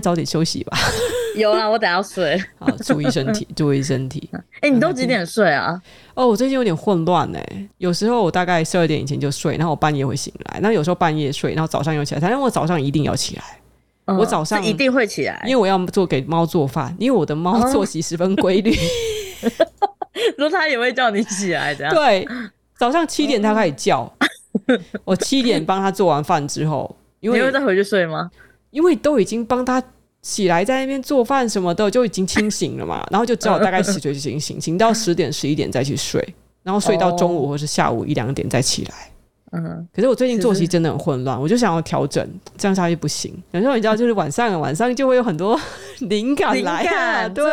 早点休息吧。有啊，我等下要睡。好，注意身体，注意身体。哎、欸，你都几点睡啊？哦，我最近有点混乱哎。有时候我大概十二点以前就睡，然后我半夜会醒来。那有时候半夜睡，然后早上又起来。反正我早上一定要起来。嗯、我早上一定会起来，因为我要做给猫做饭。因为我的猫作息十分规律。说、哦、它也会叫你起来的。对，早上七点它开始叫。我七点帮它做完饭之后，因为你会再回去睡吗？因为都已经帮他起来在那边做饭什么的，就已经清醒了嘛。然后就只好大概十点就醒醒，醒到十点十一点再去睡，然后睡到中午或是下午一两点再起来。嗯，可是我最近作息真的很混乱，我就想要调整，这样下去不行。有时候你知道，就是晚上晚上就会有很多 灵感来啊，对。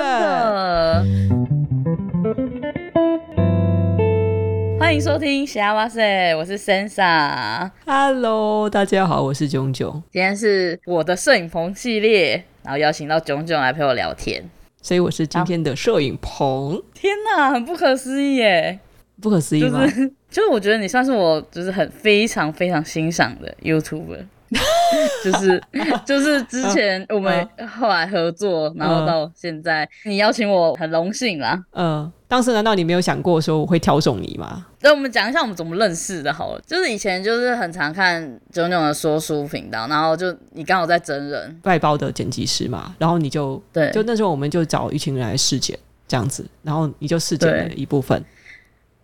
欢迎收听《西呀哇 SAY》，我是 Sensa。Hello，大家好，我是炯炯。今天是我的摄影棚系列，然后邀请到炯炯来陪我聊天，所以我是今天的摄影棚。天哪，很不可思议耶！不可思议吗？就是，就是我觉得你算是我就是很非常非常欣赏的 YouTuber。就是就是之前我们后来合作，然后到现在你邀请我很荣幸啦。嗯，当时难道你没有想过说我会挑中你吗？那我们讲一下我们怎么认识的好了。就是以前就是很常看炯炯的说书频道，然后就你刚好在真人外包的剪辑师嘛，然后你就对，就那时候我们就找一群人来试剪这样子，然后你就试剪了一部分，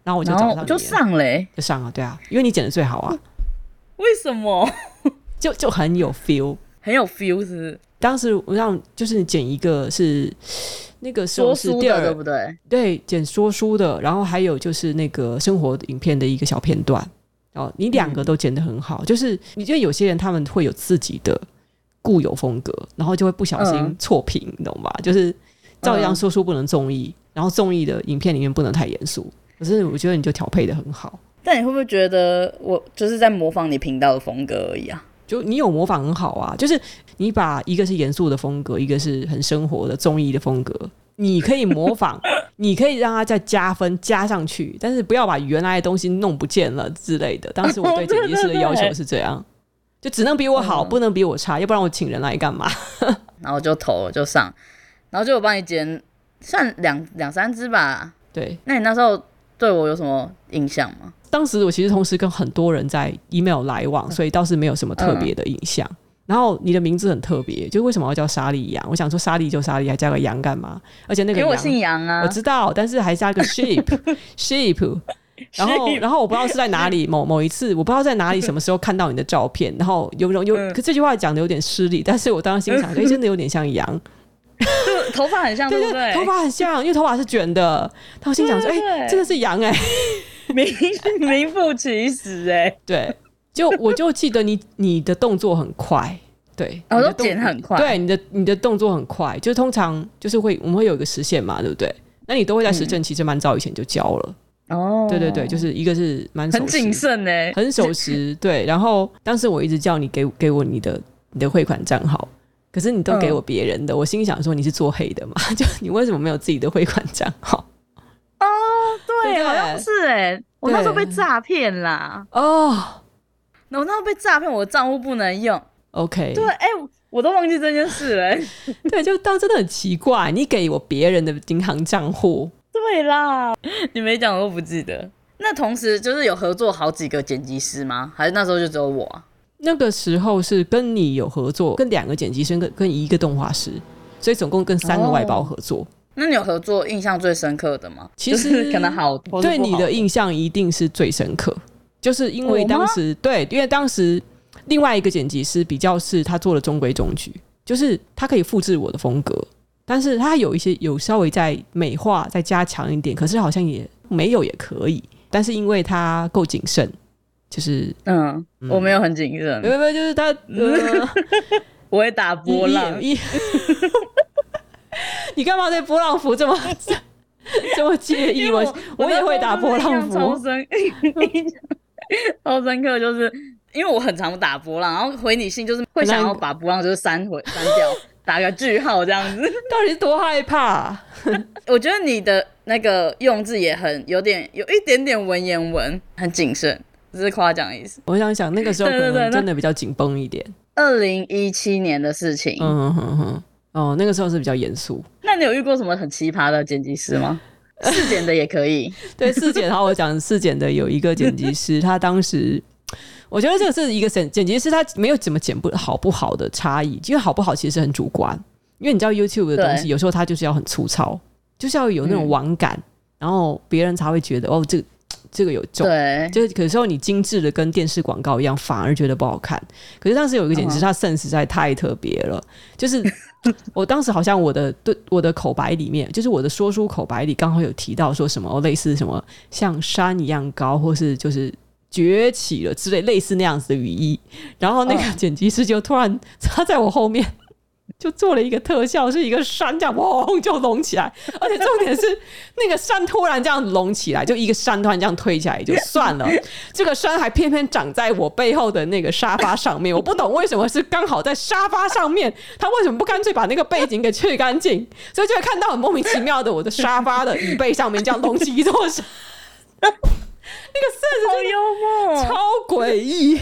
然后我就找上你就上嘞、欸，就上了，对啊，因为你剪的最好啊。为什么？就就很有 feel，很有 feel 是不是？当时我让就是你剪一个是那个时候是第二，说书的对不对？对，剪说书的，然后还有就是那个生活影片的一个小片段哦，你两个都剪得很好。嗯、就是你觉得有些人他们会有自己的固有风格，然后就会不小心错评，嗯、你懂吧？就是照样说书不能综艺，嗯、然后综艺的影片里面不能太严肃。可是我觉得你就调配的很好。但你会不会觉得我就是在模仿你频道的风格而已啊？就你有模仿很好啊，就是你把一个是严肃的风格，一个是很生活的综艺的风格，你可以模仿，你可以让它再加分加上去，但是不要把原来的东西弄不见了之类的。当时我对剪辑师的要求是这样，就只能比我好，不能比我差，要不然我请人来干嘛？然后就投了就上，然后就我帮你剪，算两两三支吧。对，那你那时候对我有什么印象吗？当时我其实同时跟很多人在 email 来往，所以倒是没有什么特别的印象。嗯、然后你的名字很特别，就为什么要叫莎莉羊？我想说莎莉就莎莉，还加个羊干嘛？而且那个杨，因为我姓杨啊，我知道，但是还加个 sheep sheep。然后然后我不知道是在哪里某某一次，我不知道在哪里什么时候看到你的照片，然后有有有，可这句话讲的有点失礼，但是我当时心想，哎、欸，真的有点像羊，就头发很像，对不对？对对头发很像，因为头发是卷的。然后心想说，哎、欸，真的是羊哎、欸。名 名副其实哎、欸，对，就 我就记得你你的动作很快，对，我都剪很快，对，你的你的动作很快，就通常就是会我们会有一个时限嘛，对不对？那你都会在时政其实蛮早以前就交了哦，对对对，就是一个是蛮很谨慎哎，很守时，对。然后当时我一直叫你给给我你的你的汇款账号，可是你都给我别人的，嗯、我心想说你是做黑的嘛？就你为什么没有自己的汇款账号？对，好像是哎、欸，我那时候被诈骗啦。哦，那我那时候被诈骗，我的账户不能用。OK，对，哎、欸，我都忘记这件事了、欸。对，就当真的很奇怪，你给我别人的银行账户。对啦，你没讲我都不记得。那同时就是有合作好几个剪辑师吗？还是那时候就只有我、啊？那个时候是跟你有合作，跟两个剪辑师，跟跟一个动画师，所以总共跟三个外包合作。哦那你有合作印象最深刻的吗？其实可能好，对你的印象一定是最深刻，就是因为当时对，因为当时另外一个剪辑师比较是他做了中规中矩，就是他可以复制我的风格，但是他有一些有稍微在美化再加强一点，可是好像也没有也可以，但是因为他够谨慎，就是嗯，嗯我没有很谨慎，没有没有，就是他，呃、我会打波浪。你干嘛对波浪符这么 这么介意？我我，我也会打波浪符，超深，超深刻，就是因为我很常打波浪，然后回你信就是会想要把波浪就是删回删掉，打个句号这样子。到底是多害怕？我觉得你的那个用字也很有点有一点点文言文，很谨慎，只是夸奖的意思。我想想那个时候可能真的比较紧绷一点。二零一七年的事情。嗯哼哼，哦，那个时候是比较严肃。那你有遇过什么很奇葩的剪辑师吗？试剪的也可以。对，试剪，然后我讲试剪的有一个剪辑师，他当时，我觉得这个是一个剪剪辑师，他没有怎么剪不好不好的差异，因为好不好其实很主观。因为你知道 YouTube 的东西，有时候它就是要很粗糙，就是要有那种网感，嗯、然后别人才会觉得哦，这个这个有重。对，就是可是候你精致的跟电视广告一样，反而觉得不好看。可是当时有一个剪辑，他 sense 实在太特别了，就是我当时好像我的对我的口白里面，就是我的说书口白里刚好有提到说什么类似什么像山一样高，或是就是崛起了之类类似那样子的语义，然后那个剪辑师就突然插在我后面。就做了一个特效，是一个山这样砰就隆起来，而且重点是那个山突然这样隆起来，就一个山突然这样推起来也就算了，这个山还偏偏长在我背后的那个沙发上面，我不懂为什么是刚好在沙发上面，他为什么不干脆把那个背景给去干净？所以就会看到很莫名其妙的我的沙发的椅背上面这样隆起一座山，那个色子好幽默，超诡异。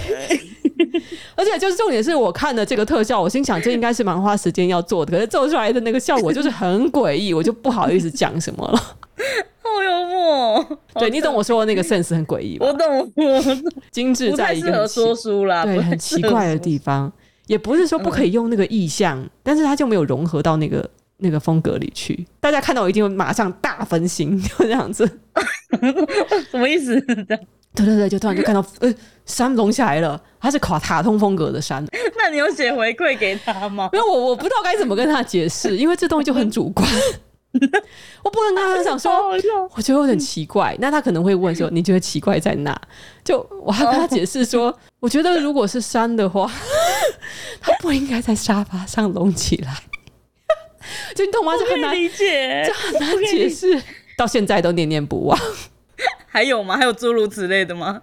而且就是重点是我看的这个特效，我心想这应该是蛮花时间要做的，可是做出来的那个效果就是很诡异，我就不好意思讲什么了。好幽默，对，你懂我说的那个 sense 很诡异吧？我懂，我懂。精致在一个很说书啦，对，很奇怪的地方，也不是说不可以用那个意象，嗯、但是它就没有融合到那个那个风格里去。大家看到我一定会马上大分心，就这样子。什么意思？对对对，就突然就看到，呃，山隆起来了，它是垮卡通风格的山。那你有写回馈给他吗？因为，我我不知道该怎么跟他解释，因为这东西就很主观，我不能跟他讲说，我觉得有点奇怪。那他可能会问说，你觉得奇怪在哪？就我还跟他解释说，我觉得如果是山的话，他不应该在沙发上隆起来。就你懂吗？就很难理解，就很难解释，到现在都念念不忘。还有吗？还有诸如此类的吗？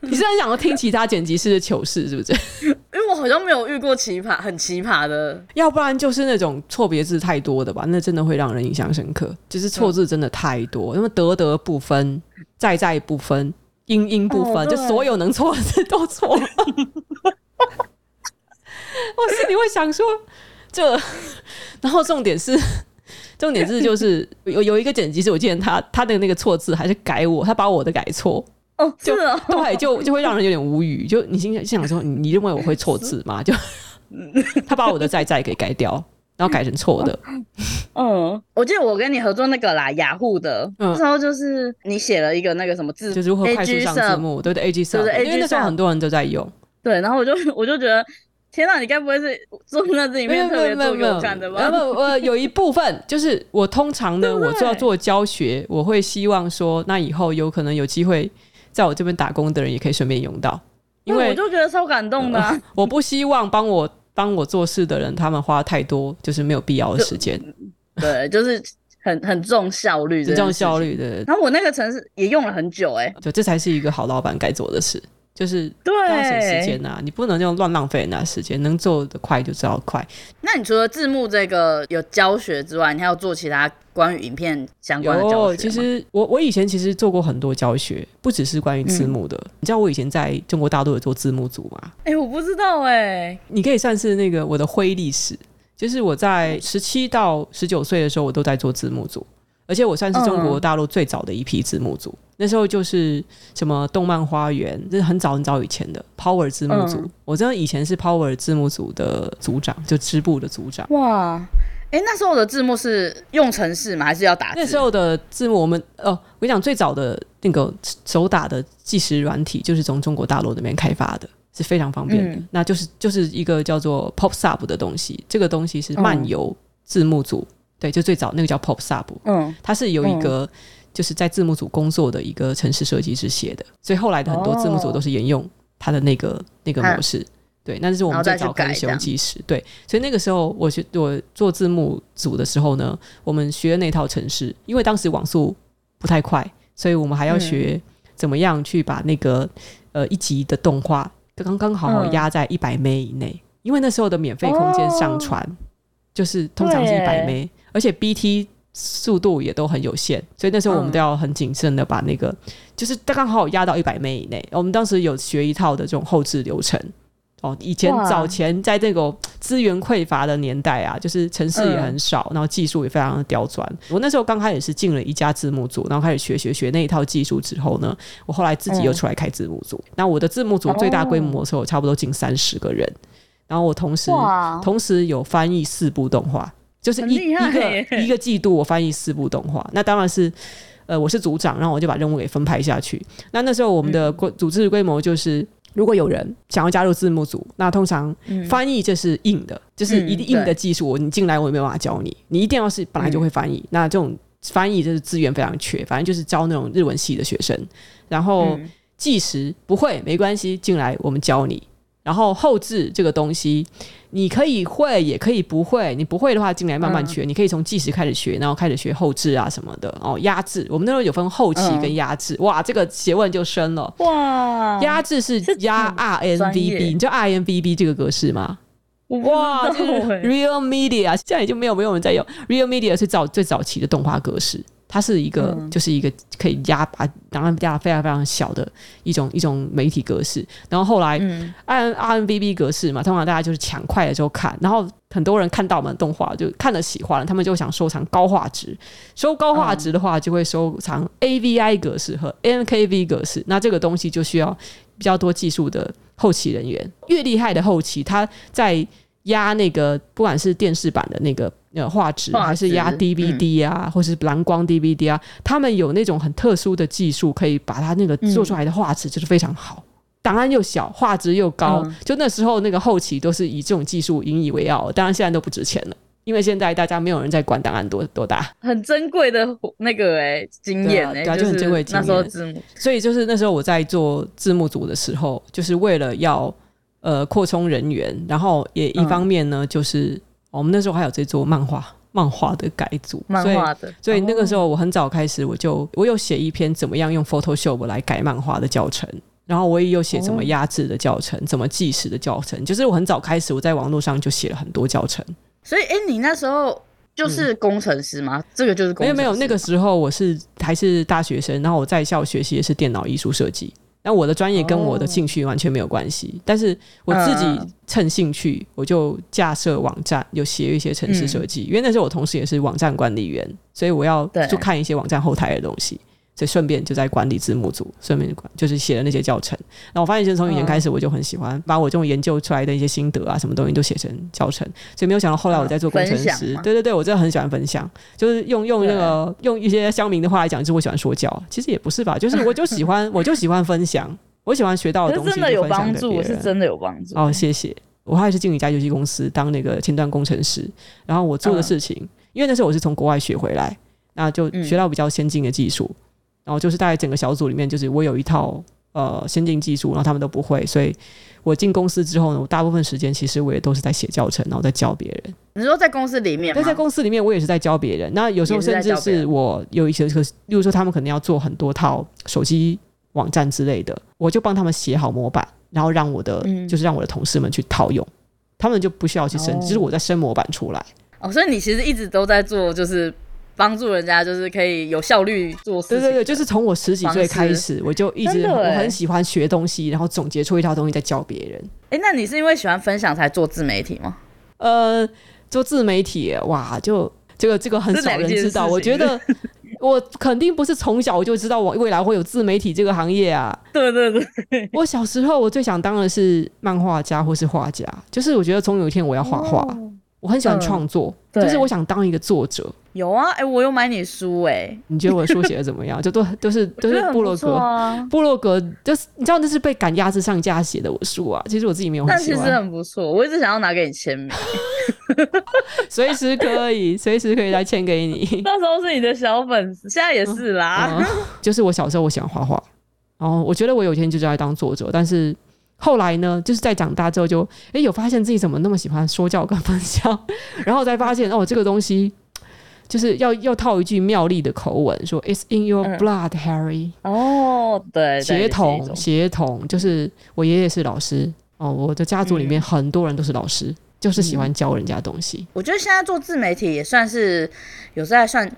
你是很想要听其他剪辑师的糗事，是不是？因为我好像没有遇过奇葩、很奇葩的，要不然就是那种错别字太多的吧，那真的会让人印象深刻。就是错字真的太多，因为得得不分，在在不分，音音不分，哦、就所有能错的字都错。我心里会想说这，然后重点是。重点是就是有有一个剪辑师，我记得他他的那个错字还是改我，他把我的改错哦，就对、哦，就就会让人有点无语。就你心想心想说，你认为我会错字吗？就他把我的在在给改掉，然后改成错的。嗯，我记得我跟你合作那个啦，雅虎的，那时候就是你写了一个那个什么字，就是如何快速上字幕，对对，A G 上，因为那时候很多人都在用。对，然后我就我就觉得。天哪，你该不会是做那这里面特别做给我看的吧？不，我有一部分就是我通常呢，我做要做教学，我会希望说，那以后有可能有机会在我这边打工的人也可以顺便用到，因为我就觉得超感动的、啊呃。我不希望帮我帮我做事的人，他们花太多就是没有必要的时间。对，就是很很重效率，很重效率的。然后我那个城市也用了很久、欸，哎，就这才是一个好老板该做的事。就是对，要省时间呐，你不能用乱浪费人家时间，能做的快就知道快。那你除了字幕这个有教学之外，你还有做其他关于影片相关的教学？其实我我以前其实做过很多教学，不只是关于字幕的。嗯、你知道我以前在中国大陆有做字幕组吗？哎、欸，我不知道哎、欸。你可以算是那个我的灰历史，就是我在十七到十九岁的时候，我都在做字幕组。而且我算是中国大陆最早的一批字幕组，嗯、那时候就是什么动漫花园，这是很早很早以前的 Power 字幕组。嗯、我真的以前是 Power 字幕组的组长，就支部的组长。哇，哎、欸，那时候的字幕是用程式吗？还是要打字？那时候的字幕，我们哦，我跟你讲，最早的那个手打的计时软体，就是从中国大陆那边开发的，是非常方便的。嗯、那就是就是一个叫做 PopSub 的东西，这个东西是漫游字幕组。嗯对，就最早那个叫 PopSub，嗯，它是有一个就是在字幕组工作的一个城市设计师写的，所以后来的很多字幕组都是沿用它的那个那个模式。对，那这是我们最早开始使用计时。对，所以那个时候我学我做字幕组的时候呢，我们学那套程式，因为当时网速不太快，所以我们还要学怎么样去把那个呃一集的动画刚刚好好压在一百枚以内，因为那时候的免费空间上传就是通常是一百 M。而且 BT 速度也都很有限，所以那时候我们都要很谨慎的把那个，嗯、就是刚刚好压到一百枚以内。我们当时有学一套的这种后置流程，哦，以前早前在这个资源匮乏的年代啊，就是城市也很少，嗯、然后技术也非常的刁钻。我那时候刚开始是进了一家字幕组，然后开始学学学那一套技术之后呢，我后来自己又出来开字幕组。嗯、那我的字幕组最大规模的时候，差不多近三十个人。然后我同时同时有翻译四部动画，就是一一个一个季度我翻译四部动画。那当然是呃我是组长，然后我就把任务给分派下去。那那时候我们的规组织规模就是。如果有人想要加入字幕组，那通常翻译这是硬的，嗯、就是一定硬的技术。你进来我也没有办法教你，你一定要是本来就会翻译。嗯、那这种翻译就是资源非常缺，反正就是招那种日文系的学生。然后计时不会没关系，进来我们教你。然后后置这个东西，你可以会，也可以不会。你不会的话，进来慢慢学。嗯、你可以从计时开始学，然后开始学后置啊什么的。哦，压制，我们那时候有分后期跟压制。嗯、哇，这个学问就深了。哇，压制是压 RNVB，你知道 RNVB 这个格式吗？哇，这个 Real Media 现在已经没有没有人在用 Real Media 是早最早期的动画格式。它是一个，嗯、就是一个可以压把，档案压非常非常小的一种一种媒体格式。然后后来按 RMVB 格式嘛，通常大家就是抢快的时候看，然后很多人看到我们的动画就看了喜欢了，他们就想收藏高画质。收高画质的话，就会收藏 AVI 格式和 MKV 格式。那这个东西就需要比较多技术的后期人员。越厉害的后期，他在压那个不管是电视版的那个。呃，画质还是压 DVD 啊，嗯、或是蓝光 DVD 啊，他们有那种很特殊的技术，可以把它那个做出来的画质就是非常好，档、嗯、案又小，画质又高。嗯、就那时候那个后期都是以这种技术引以为傲，当然现在都不值钱了，因为现在大家没有人在管档案多多大，很珍贵的那个哎、欸、经验哎、欸，对啊，就很珍贵经验。所以就是那时候我在做字幕组的时候，就是为了要呃扩充人员，然后也一方面呢、嗯、就是。我们那时候还有在做漫画，漫画的改组，漫画的，所以，所以那个时候我很早开始，我就我有写一篇怎么样用 Photoshop 来改漫画的教程，然后我也有写怎么压制的教程，怎么计时的教程，就是我很早开始，我在网络上就写了很多教程。所以，哎，你那时候就是工程师吗？嗯、这个就是工？没有没有，那个时候我是还是大学生，然后我在校学习的是电脑艺术设计。那我的专业跟我的兴趣完全没有关系，哦、但是我自己趁兴趣，我就架设网站，有写一些城市设计。嗯、因为那时候我同时也是网站管理员，所以我要去看一些网站后台的东西。所以顺便就在管理字幕组，顺便管就是写了那些教程。那我发现，其实从以前开始，我就很喜欢把我这种研究出来的一些心得啊，什么东西都写成教程。所以没有想到后来我在做工程师，对对对，我真的很喜欢分享，就是用用那个用一些乡民的话来讲，就是我喜欢说教。其实也不是吧，就是我就喜欢 我就喜欢分享，我喜欢学到的东西，真的有帮助，是真的有帮助。哦，谢谢。我还是进一家游戏公司当那个前端工程师，然后我做的事情，因为那时候我是从国外学回来，那就学到比较先进的技术。然后就是大概整个小组里面，就是我有一套呃先进技术，然后他们都不会，所以我进公司之后呢，我大部分时间其实我也都是在写教程，然后在教别人。你说在公司里面？对，在公司里面我也是在教别人。那有时候甚至是我有一些，例如说他们可能要做很多套手机网站之类的，我就帮他们写好模板，然后让我的、嗯、就是让我的同事们去套用，他们就不需要去升，哦、就是我在升模板出来。哦，所以你其实一直都在做，就是。帮助人家就是可以有效率做事。对对对，就是从我十几岁开始，我就一直我很喜欢学东西，然后总结出一套东西再教别人。哎，那你是因为喜欢分享才做自媒体吗？呃，做自媒体哇，就这个这个很少人知道。我觉得 我肯定不是从小我就知道我未来会有自媒体这个行业啊。对对对，我小时候我最想当的是漫画家或是画家，就是我觉得总有一天我要画画。哦我很喜欢创作，嗯、就是我想当一个作者。有啊，哎、欸，我有买你书哎、欸。你觉得我的书写的怎么样？就都都是都是部落格，啊、部落格就是你知道那是被赶鸭子上架写的我书啊。其实我自己没有很喜欢，但其实很不错。我一直想要拿给你签名，随时可以，随时可以来签给你。那时候是你的小粉丝，现在也是啦。嗯嗯、就是我小时候我喜欢画画，然后我觉得我有一天就是要当作者，但是。后来呢，就是在长大之后就，就诶有发现自己怎么那么喜欢说教跟分享，然后才发现哦，这个东西就是要要套一句妙丽的口吻说，It's in your blood, Harry。哦，对，协同协同，就是我爷爷是老师哦，我的家族里面很多人都是老师，嗯、就是喜欢教人家东西。我觉得现在做自媒体也算是有时候还算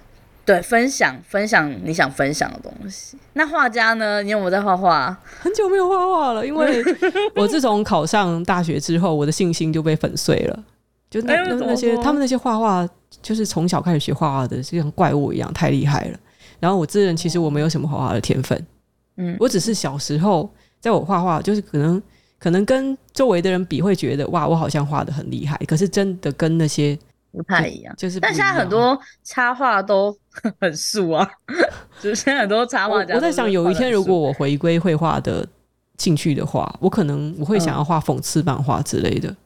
对，分享分享你想分享的东西。那画家呢？你有没有在画画？很久没有画画了，因为 我自从考上大学之后，我的信心就被粉碎了。就那、哎、那，那些他们那些画画，就是从小开始学画画的，就像怪物一样，太厉害了。然后我自认其实我没有什么画画的天分，嗯，我只是小时候在我画画，就是可能可能跟周围的人比，会觉得哇，我好像画的很厉害。可是真的跟那些不太一样，就是。但现在很多插画都很素啊，就是现在很多插画家。我在想，有一天如果我回归绘画的兴趣的话，我可能我会想要画讽刺漫画之类的。嗯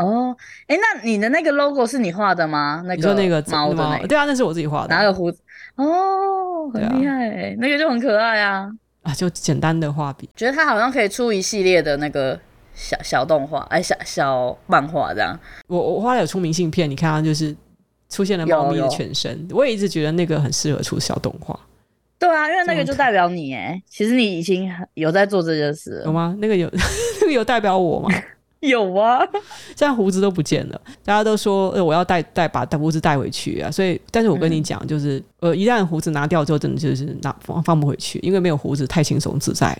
哦，哎，那你的那个 logo 是你画的吗？那个、你说那个猫的、那个、对啊，那是我自己画的。哪个胡子？哦，很厉害、欸啊，那个就很可爱啊。啊，就简单的画笔。觉得它好像可以出一系列的那个小小动画，哎，小小漫画这样。我我画了有出明信片，你看它就是出现了猫咪的全身。我也一直觉得那个很适合出小动画。对啊，因为那个就代表你哎，其实你已经有在做这件事，有吗？那个有 那个有代表我吗？有啊，现在胡子都不见了，大家都说呃我要带带把胡子带回去啊，所以但是我跟你讲，就是、嗯、呃一旦胡子拿掉之后，真的就是拿放放不回去，因为没有胡子太轻松自在了，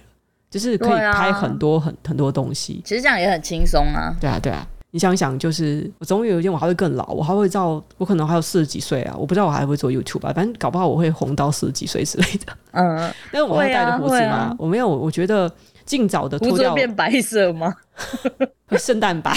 就是可以拍很多很、啊、很多东西。其实这样也很轻松啊。对啊对啊，你想想，就是我总有一天我还会更老，我还会到我可能还有四十几岁啊，我不知道我还会做 YouTube 吧，反正搞不好我会红到四十几岁之类的。嗯，但是我会带着胡子吗、啊？我没有，我觉得。尽早的脱掉，会变白色吗？圣诞白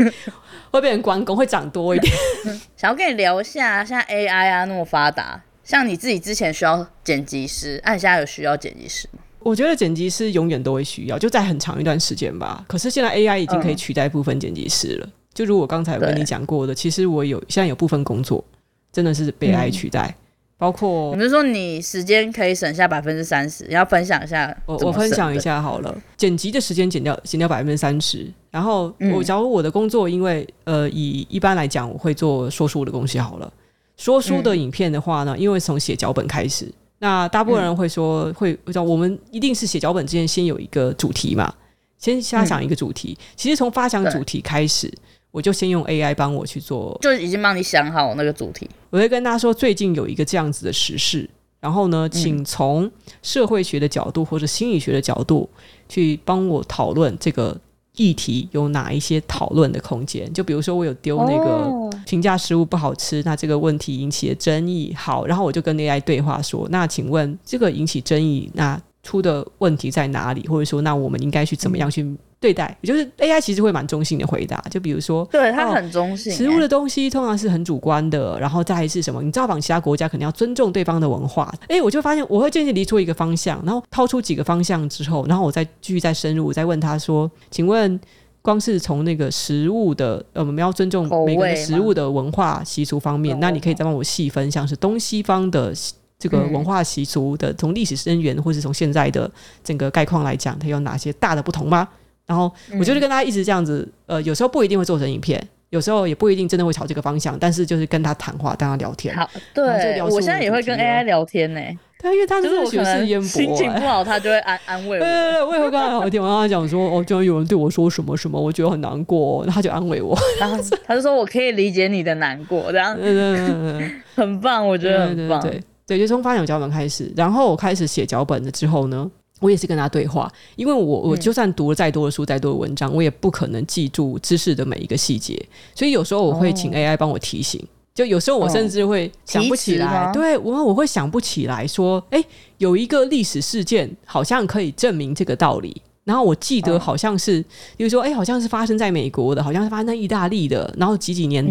会变成关公，会长多一点。想要跟你聊一下，现在 AI 啊那么发达，像你自己之前需要剪辑师，那、啊、你现在有需要剪辑师吗？我觉得剪辑师永远都会需要，就在很长一段时间吧。可是现在 AI 已经可以取代部分剪辑师了。嗯、就如我刚才有跟你讲过的，其实我有现在有部分工作真的是被 AI 取代。嗯包括，比如说你时间可以省下百分之三十，你要分享一下。我我分享一下好了，剪辑的时间减掉减掉百分之三十。然后我假如我的工作，因为呃以一般来讲，我会做说书的东西好了。说书的影片的话呢，因为从写脚本开始，那大部分人会说会叫我们一定是写脚本之前先有一个主题嘛，先瞎想一个主题。其实从发想主题开始。我就先用 AI 帮我去做，就已经帮你想好那个主题。我会跟他说，最近有一个这样子的时事，然后呢，请从社会学的角度或者心理学的角度去帮我讨论这个议题有哪一些讨论的空间。就比如说，我有丢那个评价食物不好吃，那这个问题引起的争议，好，然后我就跟 AI 对话说，那请问这个引起争议，那出的问题在哪里？或者说，那我们应该去怎么样去？对待，也就是 AI 其实会蛮中性的回答，就比如说，对它很中性、欸。食物的东西通常是很主观的，然后再来是什么？你造访其他国家，肯定要尊重对方的文化。哎，我就发现我会渐渐离出一个方向，然后掏出几个方向之后，然后我再继续再深入，我再问他说：“请问，光是从那个食物的，呃，我们要尊重每个食物的文化习俗方面，那你可以再帮我细分，像是东西方的这个文化习俗的，从历史渊源或是从现在的整个概况来讲，它有哪些大的不同吗？”然后我就是跟他一直这样子，呃，有时候不一定会做成影片，有时候也不一定真的会朝这个方向，但是就是跟他谈话，跟他聊天。好，对，我现在也会跟 AI 聊天呢、欸。对，因为他真的学识渊博，心情不好他就会安安慰我。对对对，我也会跟他聊天，我跟他讲说，哦，居然有人对我说什么什么，我觉得很难过，然后他就安慰我，然后他就说我可以理解你的难过，这样，对对对对，很棒，我觉得很棒。对对，对，对，就从发想脚本开始，然后我开始写脚本了之后呢。我也是跟他对话，因为我我就算读了再多的书、再多的文章，我也不可能记住知识的每一个细节，所以有时候我会请 AI 帮我提醒。就有时候我甚至会想不起来，对我我会想不起来说，诶，有一个历史事件好像可以证明这个道理。然后我记得好像是，比如说，诶，好像是发生在美国的，好像是发生在意大利的，然后几几年。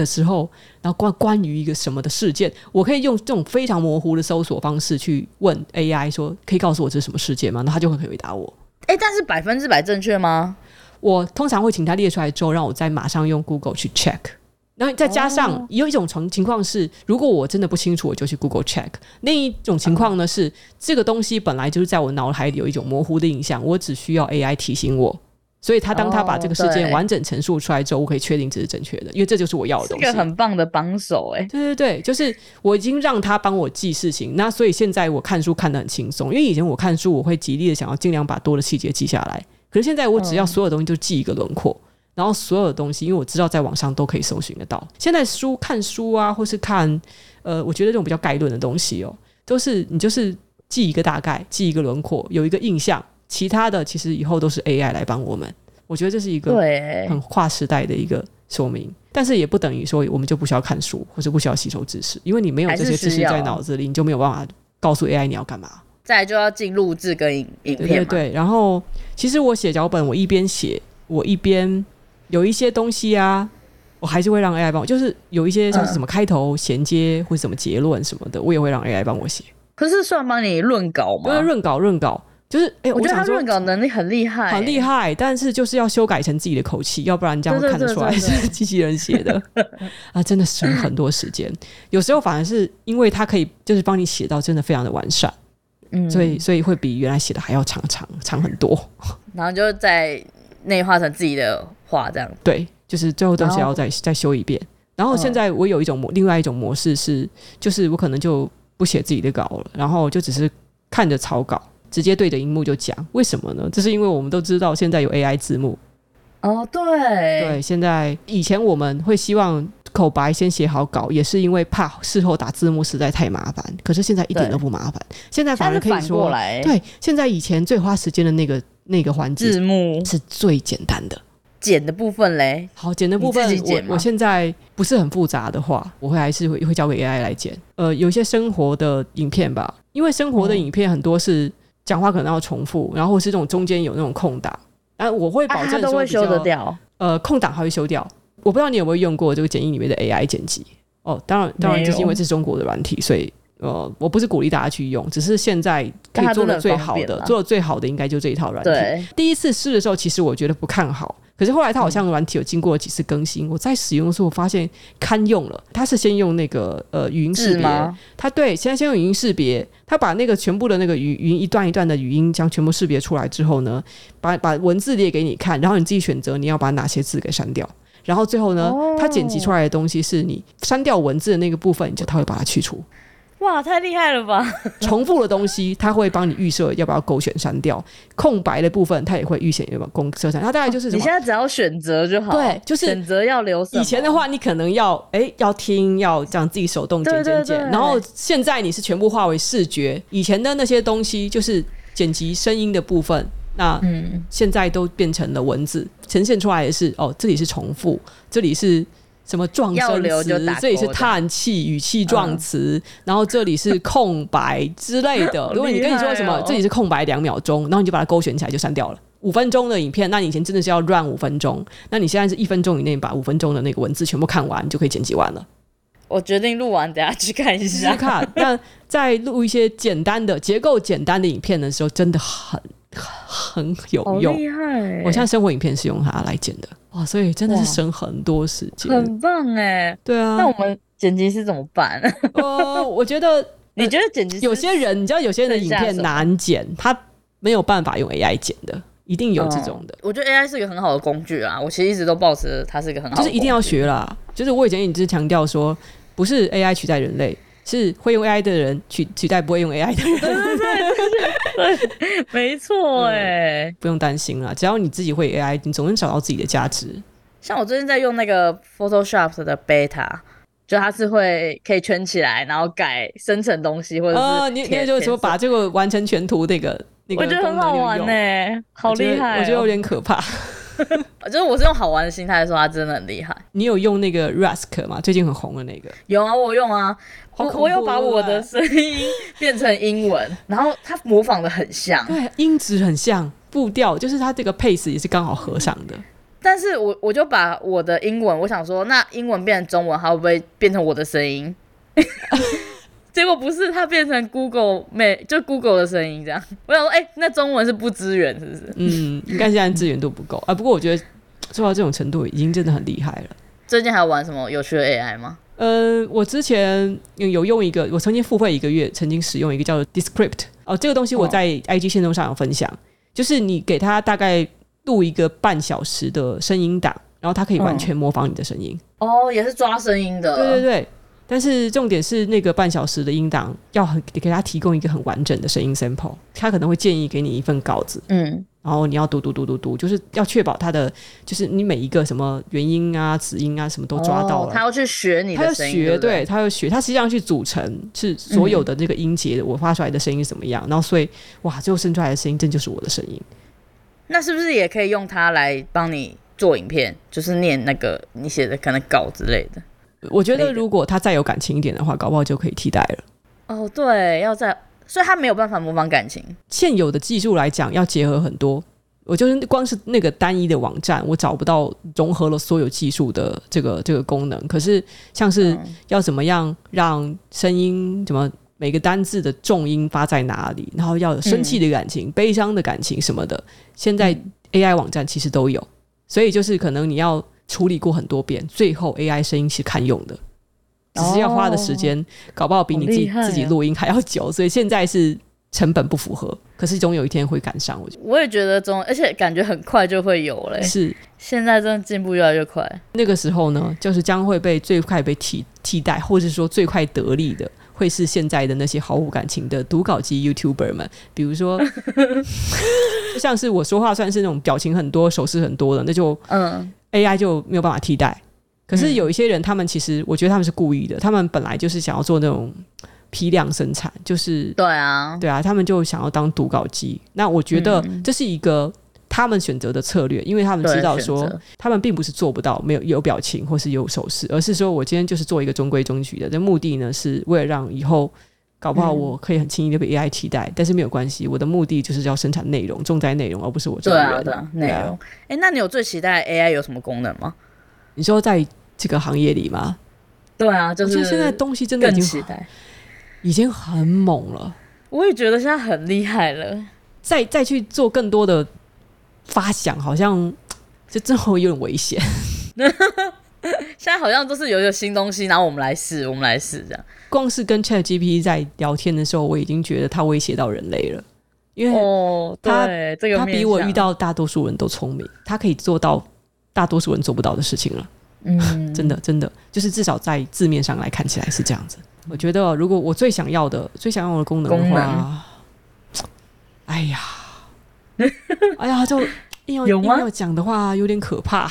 的时候，然后关关于一个什么的事件，我可以用这种非常模糊的搜索方式去问 AI 说，可以告诉我这是什么事件吗？那他就会可以回答我。诶，但是百分之百正确吗？我通常会请他列出来之后，让我再马上用 Google 去 check。然后再加上有一种情情况是，如果我真的不清楚，我就去 Google check。另一种情况呢是，这个东西本来就是在我脑海里有一种模糊的印象，我只需要 AI 提醒我。所以他当他把这个事件完整陈述出来之后，我可以确定这是正确的，因为这就是我要的东西。这个很棒的帮手哎，对对对，就是我已经让他帮我记事情，那所以现在我看书看得很轻松，因为以前我看书我会极力的想要尽量把多的细节记下来，可是现在我只要所有东西就记一个轮廓，然后所有的东西，因为我知道在网上都可以搜寻得到。现在书看书啊，或是看呃，我觉得这种比较概论的东西哦，都是你就是记一个大概，记一个轮廓，有一个印象，其他的其实以后都是 AI 来帮我们。我觉得这是一个很跨时代的一个说明，但是也不等于说我们就不需要看书，或者不需要吸收知识，因为你没有这些知识在脑子里，你就没有办法告诉 AI 你要干嘛。再来就要进录制跟影影片，对对对。然后其实我写脚本，我一边写，我一边。有一些东西啊，我还是会让 AI 帮我，就是有一些像是什么开头、衔接或者什么结论什么的，我也会让 AI 帮我写。可是算帮你润稿吗？对，论稿，润稿，就是哎、欸，我觉得他润稿能力很厉害、欸，很厉害。但是就是要修改成自己的口气，要不然这样看得出来是机器人写的 啊，真的省很多时间。有时候反而是因为它可以就是帮你写到真的非常的完善，嗯，所以所以会比原来写的还要长长长很多。然后就在。内化成自己的话，这样对，就是最后都是要再再修一遍。然后现在我有一种模，另外一种模式是，就是我可能就不写自己的稿了，然后就只是看着草稿，直接对着荧幕就讲。为什么呢？这是因为我们都知道现在有 AI 字幕。哦，对对，现在以前我们会希望口白先写好稿，也是因为怕事后打字幕实在太麻烦。可是现在一点都不麻烦，现在反而可以说，对，现在以前最花时间的那个。那个环节字幕是最简单的，剪的部分嘞，好，剪的部分我我现在不是很复杂的话，我会还是会会交给 AI 来剪。呃，有一些生活的影片吧，因为生活的影片很多是讲话可能要重复，然后是这种中间有那种空档，啊，我会保证都会修得掉，呃，空档还会修掉。我不知道你有没有用过这个剪映里面的 AI 剪辑？哦，当然，当然，就是因为这是中国的软体，所以。呃，我不是鼓励大家去用，只是现在可以做的最好的，做的最好的应该就这一套软体。第一次试的时候，其实我觉得不看好，可是后来它好像软体有经过几次更新，嗯、我在使用的时候我发现堪用了。它是先用那个呃语音识别，它对，现在先用语音识别，它把那个全部的那个语语音一段一段的语音将全部识别出来之后呢，把把文字列给你看，然后你自己选择你要把哪些字给删掉，然后最后呢，哦、它剪辑出来的东西是你删掉文字的那个部分，你就它会把它去除。哇，太厉害了吧！重复的东西，它会帮你预设要不要勾选删掉；空白的部分，它也会预选要不要勾设删。它大概就是什么？你现在只要选择就好。对，就是选择要留。以前的话，你可能要哎、欸、要听，要这样自己手动剪剪剪。然后现在你是全部化为视觉。以前的那些东西就是剪辑声音的部分，那嗯，现在都变成了文字，呈现出来的是哦，这里是重复，这里是。什么状声词？这里是叹气语气状词，嗯，然后这里是空白之类的。如果你跟你说什么，这里是空白两秒钟，然后你就把它勾选起来就删掉了。五分钟的影片，那你以前真的是要 run 五分钟，那你现在是一分钟以内把五分钟的那个文字全部看完，就可以剪辑完了。我决定录完，等下去看一下。去看。那在录一些简单的结构简单的影片的时候，真的很。很有用，厉害、欸！我现在生活影片是用它来剪的，哇，所以真的是省很多时间，很棒哎、欸！对啊，那我们剪辑师怎么办？呃，我觉得，你觉得剪辑师有些人，你知道，有些人的影片难剪，他没有办法用 AI 剪的，一定有这种的。我觉得 AI 是一个很好的工具啊，我其实一直都抱持它是一个很好的，就是一定要学啦。就是我以前一直强调说，不是 AI 取代人类。是会用 AI 的人取取代不会用 AI 的人，对 没错哎，不用担心啦，只要你自己会 AI，你总能找到自己的价值。像我最近在用那个 Photoshop 的 Beta，就它是会可以圈起来，然后改生成东西，或者是、呃、你你就是说把这个完成全图那个那个，我觉得很好玩呢，好厉害、喔，我觉得有点可怕。就是我是用好玩的心态说，他真的很厉害。你有用那个 Rask 吗？最近很红的那个。有啊，我用啊。我我有把我的声音变成英文，然后他模仿的很像，对，音质很像，步调就是他这个 pace 也是刚好合上的。但是我我就把我的英文，我想说，那英文变成中文，它会不会变成我的声音？结果不是，它变成 Google 每就 Google 的声音这样。我想说，哎、欸，那中文是不支援是不是？嗯，应该现在支援度不够啊。不过我觉得做到这种程度已经真的很厉害了。最近还有玩什么有趣的 AI 吗？呃，我之前有用一个，我曾经付费一个月，曾经使用一个叫做 Descript 哦，这个东西我在 IG 线路上有分享，哦，就是你给它大概录一个半小时的声音档，然后它可以完全模仿你的声音。哦，也是抓声音的。对对对。但是重点是那个半小时的音档要很给他提供一个很完整的声音 sample，他可能会建议给你一份稿子，嗯。然后你要读读读读读，就是要确保他的，就是你每一个什么元音啊、子音啊，什么都抓到了。哦、他要去学你的声音，他要学，对，他要学，他实际上去组成是所有的那个音节，我发出来的声音是怎么样。嗯、然后所以，哇，最后生出来的声音，真就是我的声音。那是不是也可以用它来帮你做影片？就是念那个你写的可能稿之类的。我觉得如果他再有感情一点的话，搞不好就可以替代了。哦，对，要在。所以他没有办法模仿感情。现有的技术来讲，要结合很多。我就是光是那个单一的网站，我找不到融合了所有技术的这个这个功能。可是，像是要怎么样让声音怎么每个单字的重音发在哪里，然后要有生气的感情、嗯、悲伤的感情什么的，现在 AI 网站其实都有。所以就是可能你要处理过很多遍，最后 AI 声音是堪用的。只是要花的时间，搞不好比你自己、啊、自己录音还要久，所以现在是成本不符合。可是总有一天会赶上，我觉得。我也觉得总，而且感觉很快就会有嘞。是，现在真的进步越来越快。那个时候呢，就是将会被最快被替替代，或者说最快得利的，会是现在的那些毫无感情的读稿机 YouTuber 们。比如说，就像是我说话算是那种表情很多、手势很多的，那就嗯，AI 就没有办法替代。可是有一些人，他们其实我觉得他们是故意的，他们本来就是想要做那种批量生产，就是对啊，对啊，他们就想要当读稿机。那我觉得这是一个他们选择的策略，因为他们知道说他们并不是做不到没有有表情或是有手势，而是说我今天就是做一个中规中矩的。这目的呢是为了让以后搞不好我可以很轻易的被 AI 替代，但是没有关系，我的目的就是要生产内容，重在内容，而不是我这个人对啊内容。哎、欸，那你有最期待 AI 有什么功能吗？你说在。这个行业里吗？对啊，就是现在东西真的已经期待，已经很猛了。我也觉得现在很厉害了。再再去做更多的发想，好像就真的会有点危险。现在好像都是有一个新东西，然后我们来试，我们来试这样。光是跟 ChatGPT 在聊天的时候，我已经觉得它威胁到人类了，因为哦，对，这个它比我遇到大多数人都聪明，它可以做到大多数人做不到的事情了。嗯，真的，真的，就是至少在字面上来看起来是这样子。我觉得，如果我最想要的、最想要的功能的话，哎呀，哎呀，就硬要 硬要讲的话，有点可怕，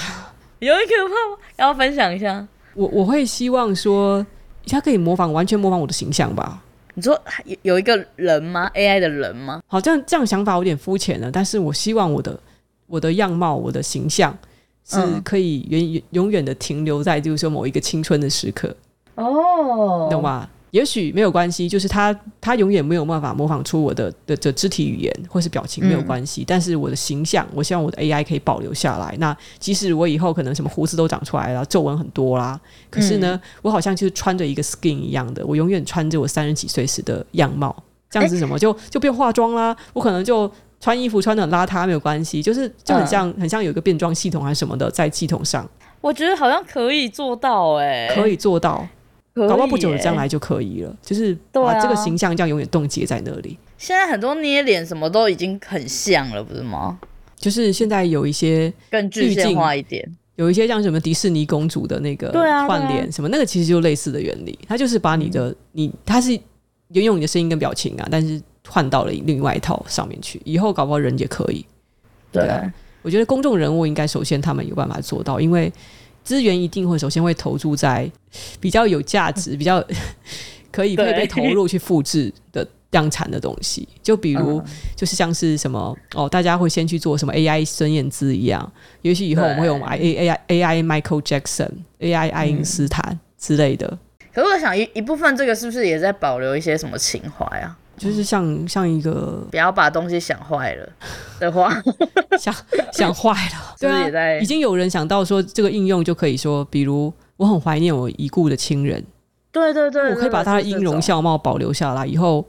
有点可怕吗？要分享一下。我我会希望说，他可以模仿，完全模仿我的形象吧。你说有有一个人吗？AI 的人吗？好像这样想法有点肤浅了，但是我希望我的我的样貌、我的形象。是可以永永远的停留在，就是说某一个青春的时刻哦，懂吗？也许没有关系，就是他他永远没有办法模仿出我的的的肢体语言或是表情，没有关系。嗯、但是我的形象，我希望我的 AI 可以保留下来。那即使我以后可能什么胡子都长出来了，皱纹很多啦，可是呢，嗯、我好像就是穿着一个 skin 一样的，我永远穿着我三十几岁时的样貌。这样子什么、欸、就就不用化妆啦，我可能就。穿衣服穿的很邋遢没有关系，就是就很像、嗯、很像有一个变装系统还是什么的在系统上。我觉得好像可以做到哎、欸，可以做到，搞不好不久的将来就可以了。就是把这个形象这样永远冻结在那里。啊、现在很多捏脸什么都已经很像了，不是吗？就是现在有一些更具象化一点，有一些像什么迪士尼公主的那个换脸什么，那个其实就类似的原理，它就是把你的、嗯、你，它是沿用你的声音跟表情啊，但是。换到了另外一套上面去，以后搞不好人也可以。对啊，我觉得公众人物应该首先他们有办法做到，因为资源一定会首先会投注在比较有价值、比较 可以被被投入去复制的量产的东西。就比如，就是像是什么哦，大家会先去做什么 AI 孙燕姿一样，也许以后我们会用 AI AI AI Michael Jackson、AI 爱因斯坦之类的。可是我想一一部分这个是不是也在保留一些什么情怀啊？就是像像一个不要把东西想坏了的话，想想坏了，对啊，已经有人想到说这个应用就可以说，比如我很怀念我已故的亲人，对对对，我可以把他的音容笑貌保留下来，以后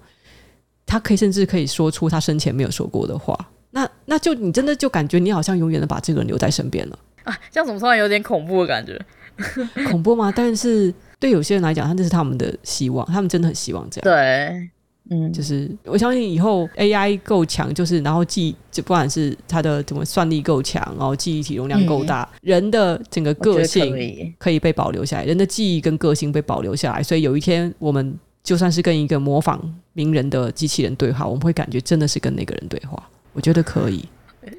他可以甚至可以说出他生前没有说过的话，那那就你真的就感觉你好像永远的把这个人留在身边了啊，这样怎么突然有点恐怖的感觉？恐怖吗？但是对有些人来讲，他这是他们的希望，他们真的很希望这样，对。嗯，就是我相信以后 AI 够强，就是然后记就不管是它的怎么算力够强，然后记忆体容量够大，嗯、人的整个个性可以被保留下来，人的记忆跟个性被保留下来，所以有一天我们就算是跟一个模仿名人的机器人对话，我们会感觉真的是跟那个人对话。我觉得可以，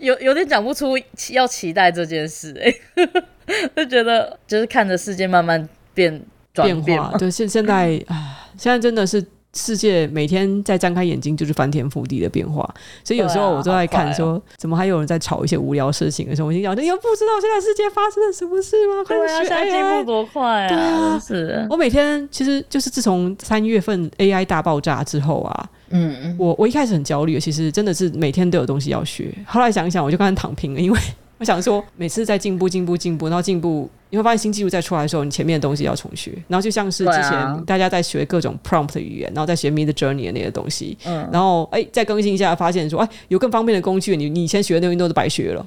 有有点讲不出要期待这件事哎、欸，就觉得就是看着世界慢慢变转变化，对，现现在啊，现在真的是。世界每天在张开眼睛就是翻天覆地的变化，所以有时候我都在看说，啊、怎么还有人在吵一些无聊事情的时候，我心想：你又不知道现在世界发生了什么事吗？快学 AI，现在进步多快啊！对啊，是。我每天其实就是自从三月份 AI 大爆炸之后啊，嗯，我我一开始很焦虑，其实真的是每天都有东西要学。后来想一想，我就刚才躺平了，因为。我想说，每次在进步、进步、进步，然后进步，你会发现新技术再出来的时候，你前面的东西要重学。然后就像是之前大家在学各种 prompt 的语言，然后在学 Midjourney 的那些东西，嗯，然后哎，再更新一下，发现说，哎，有更方便的工具，你你以前学的东西都是白学了，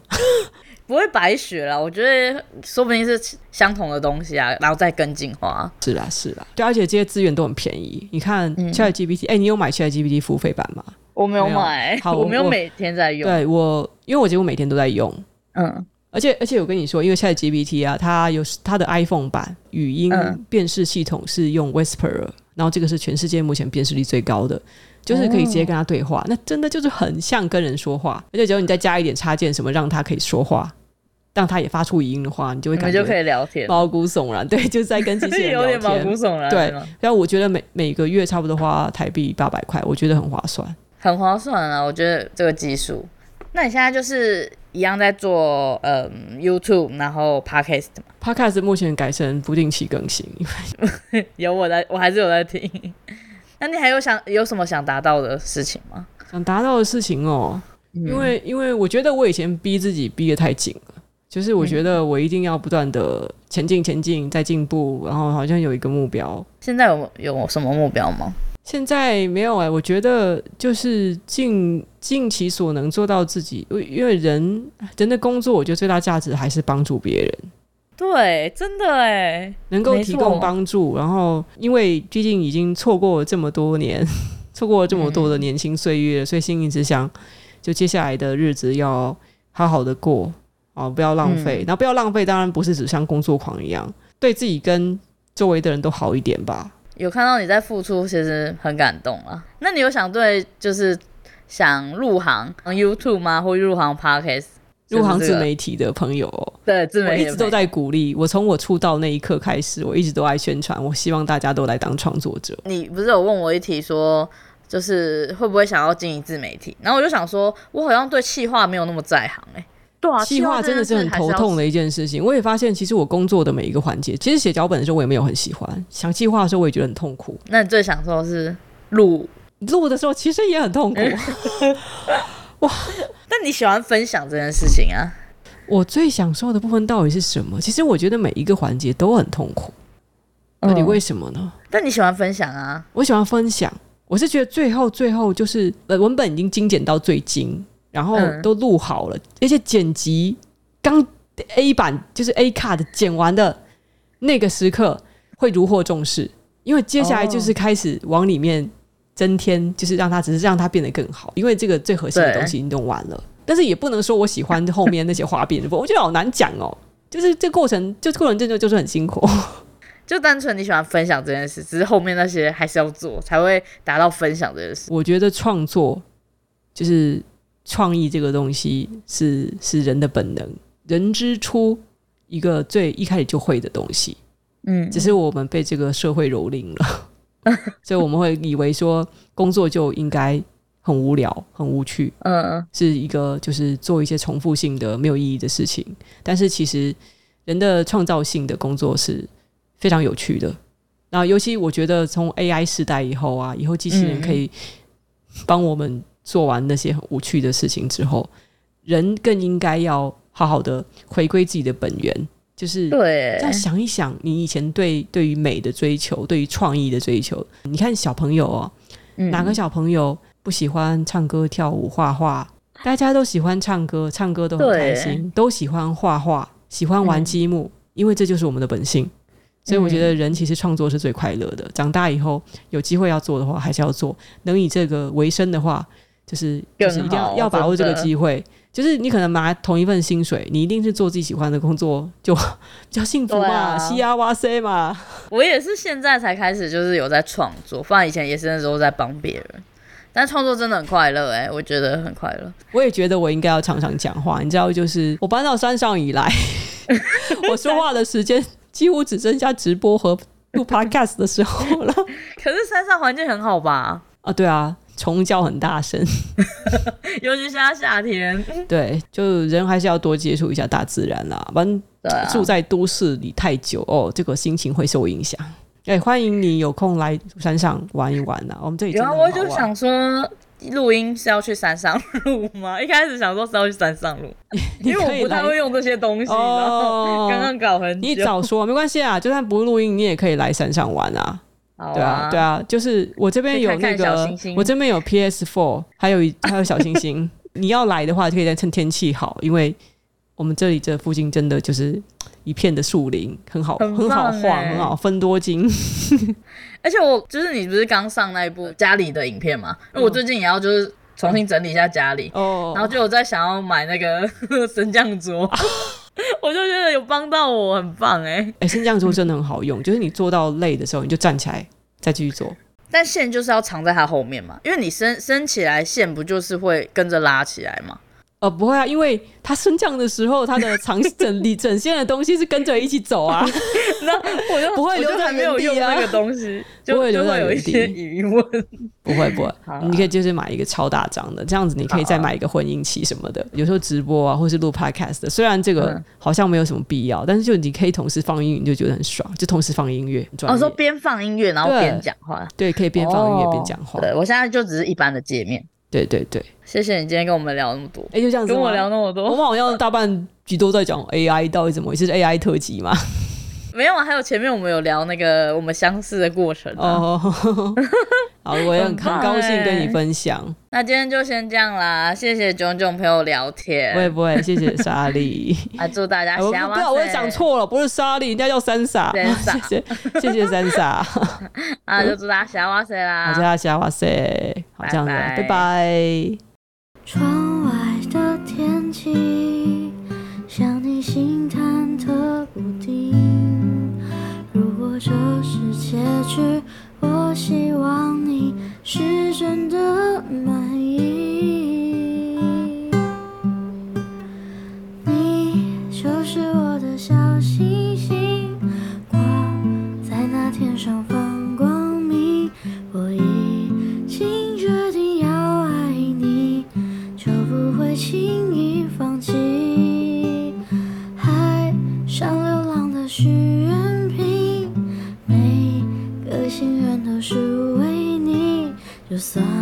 不会白学了。我觉得说不定是相同的东西啊，然后再更进化。是啦，是啦，对，而且这些资源都很便宜。你看 ChatGPT，哎，你有买 ChatGPT 付费版吗？我没有买，好，我没有每天在用。对我，因为我几乎每天都在用。嗯，而且而且我跟你说，因为现在 GPT 啊，它有它的 iPhone 版语音辨识系统是用 Whisper，嗯，然后这个是全世界目前辨识率最高的，就是可以直接跟他对话，哦，那真的就是很像跟人说话。而且只要你再加一点插件什么，让他可以说话，让他也发出语音的话，你就会感觉就可以聊天，毛骨悚然。对，就是在跟机器人 聊天，有点毛骨悚然。对，然后我觉得每每个月差不多花台币八百块，我觉得很划算，很划算啊！我觉得这个技术。那你现在就是一样在做嗯 YouTube，然后 Podcast 嘛？Podcast 目前改成不定期更新，有我在，我还是有在听。那你还有想有什么想达到的事情吗？想达到的事情哦，嗯、因为因为我觉得我以前逼自己逼得太紧了，就是我觉得我一定要不断的前进前进再进步，然后好像有一个目标。现在有有什么目标吗？现在没有哎、欸，我觉得就是尽尽其所能做到自己，因为人人的工作，我觉得最大价值还是帮助别人。对，真的哎，能够提供帮助，然后因为毕竟已经错过了这么多年，错过了这么多的年轻岁月，嗯、所以心里只想，就接下来的日子要好好的过哦，不要浪费。然后不要浪费，当然不是只像工作狂一样，对自己跟周围的人都好一点吧。有看到你在付出，其实很感动啊。那你有想对，就是想入行 YouTube 吗？或入行 Podcast？入行自媒体的朋友，喔，对，自媒体我一直都在鼓励。我从我出道那一刻开始，我一直都在宣传。我希望大家都来当创作者。你不是有问我一题说，就是会不会想要经营自媒体？然后我就想说，我好像对企划没有那么在行哎，欸。企划真的是很头痛的一件事情。我也发现，其实我工作的每一个环节，其实写脚本的时候我也没有很喜欢，想计划的时候我也觉得很痛苦。那你最享受的是录录的时候，其实也很痛苦。哇！但你喜欢分享这件事情啊？我最享受的部分到底是什么？其实我觉得每一个环节都很痛苦。到底为什么呢？嗯，但你喜欢分享啊？我喜欢分享。我是觉得最后最后就是呃，文本已经精简到最精。然后都录好了，嗯、而且剪辑刚 A 版就是 A card 剪完的那个时刻会如获重视，因为接下来就是开始往里面增添，就是让它只是让它变得更好，因为这个最核心的东西你弄完了，但是也不能说我喜欢后面那些花边的部分，我觉得好难讲哦。就是这过程，就过程真的就是很辛苦，就单纯你喜欢分享这件事，只是后面那些还是要做才会达到分享这件事。我觉得创作就是。创意这个东西是是人的本能，人之初一个最一开始就会的东西，嗯，只是我们被这个社会蹂躏了，所以我们会以为说工作就应该很无聊、很无趣，嗯，是一个就是做一些重复性的没有意义的事情。但是其实人的创造性的工作是非常有趣的。那尤其我觉得从 AI 时代以后啊，以后机器人可以帮我们。做完那些很无趣的事情之后，人更应该要好好的回归自己的本源，就是对，再想一想你以前对对于美的追求，对于创意的追求。你看小朋友哦，嗯、哪个小朋友不喜欢唱歌、跳舞、画画？大家都喜欢唱歌，唱歌都很开心，都喜欢画画，喜欢玩积木，嗯、因为这就是我们的本性。所以我觉得人其实创作是最快乐的。长大以后有机会要做的话，还是要做。能以这个为生的话，就是就是一定要要把握这个机会。就是你可能拿同一份薪水，你一定是做自己喜欢的工作，就比较幸福嘛，西啊哇塞嘛。我也是现在才开始，就是有在创作，不然以前也是那时候在帮别人。但创作真的很快乐哎、欸，我觉得很快乐。我也觉得我应该要常常讲话，你知道，就是我搬到山上以来，我说话的时间几乎只剩下直播和录 podcast 的时候了。可是山上环境很好吧？啊，对啊。虫叫很大声，尤其是在夏天。对，就人还是要多接触一下大自然啦，不然住在都市里太久哦，这个心情会受影响。哎、欸，欢迎你有空来山上玩一玩呐，我们这里真的很好玩。有啊，我就想说，录音是要去山上录吗？一开始想说是要去山上录，因为我不太会用这些东西，哦、然后刚刚搞很久。你早说没关系啊，就算不录音，你也可以来山上玩啊。啊对啊，对啊，就是我这边有那个，看看星星我这边有 PS Four，还有一还有小星星。你要来的话，可以在趁天气好，因为我们这里这附近真的就是一片的树林，很好，很，很好晃，很好分多金。而且我就是你不是刚上那一部家里的影片嘛？因为我最近也要就是重新整理一下家里，哦，然后就有在想要买那个 升降桌。我就觉得有帮到我，很棒哎、欸！哎、欸，升降桌真的很好用，就是你做到累的时候，你就站起来再继续做。但线就是要藏在它后面嘛，因为你升升起来，线不就是会跟着拉起来吗？呃，不会啊，因为它升降的时候，它的长 整理整线的东西是跟着一起走啊。那我就不会留在原地啊，那个东西 就会留在有一些疑问。不会不会，你可以就是买一个超大张的，这样子你可以再买一个混音器什么的。有时候直播啊，或是录 podcast 的，虽然这个好像没有什么必要，但是就你可以同时放音乐，你就觉得很爽，就同时放音乐。哦，说边放音乐然后边讲话，对，可以边放音乐边讲话。对，我现在就只是一般的界面。对对对，谢谢你今天跟我们聊那么多。哎、欸，就这样子，跟我聊那么多，我们好像大半集都在讲 AI，到底怎么回事？是 AI 特辑嘛？没有啊，还有前面我们有聊那个 我们相似的过程哦。好，我也很很高兴跟你分享。那今天就先这样啦，谢谢炯炯陪我聊天。不会不会，谢谢莎莉。啊，祝大家。不要，我也讲错了，不是莎莉，人家叫三傻。三傻，谢谢谢谢三傻。啊，就祝大家下哇塞啦！大家下哇塞，好这样子，拜拜。窗外的天气，像你心忐忑不定。如果这是结局。我希望你是真的。有所。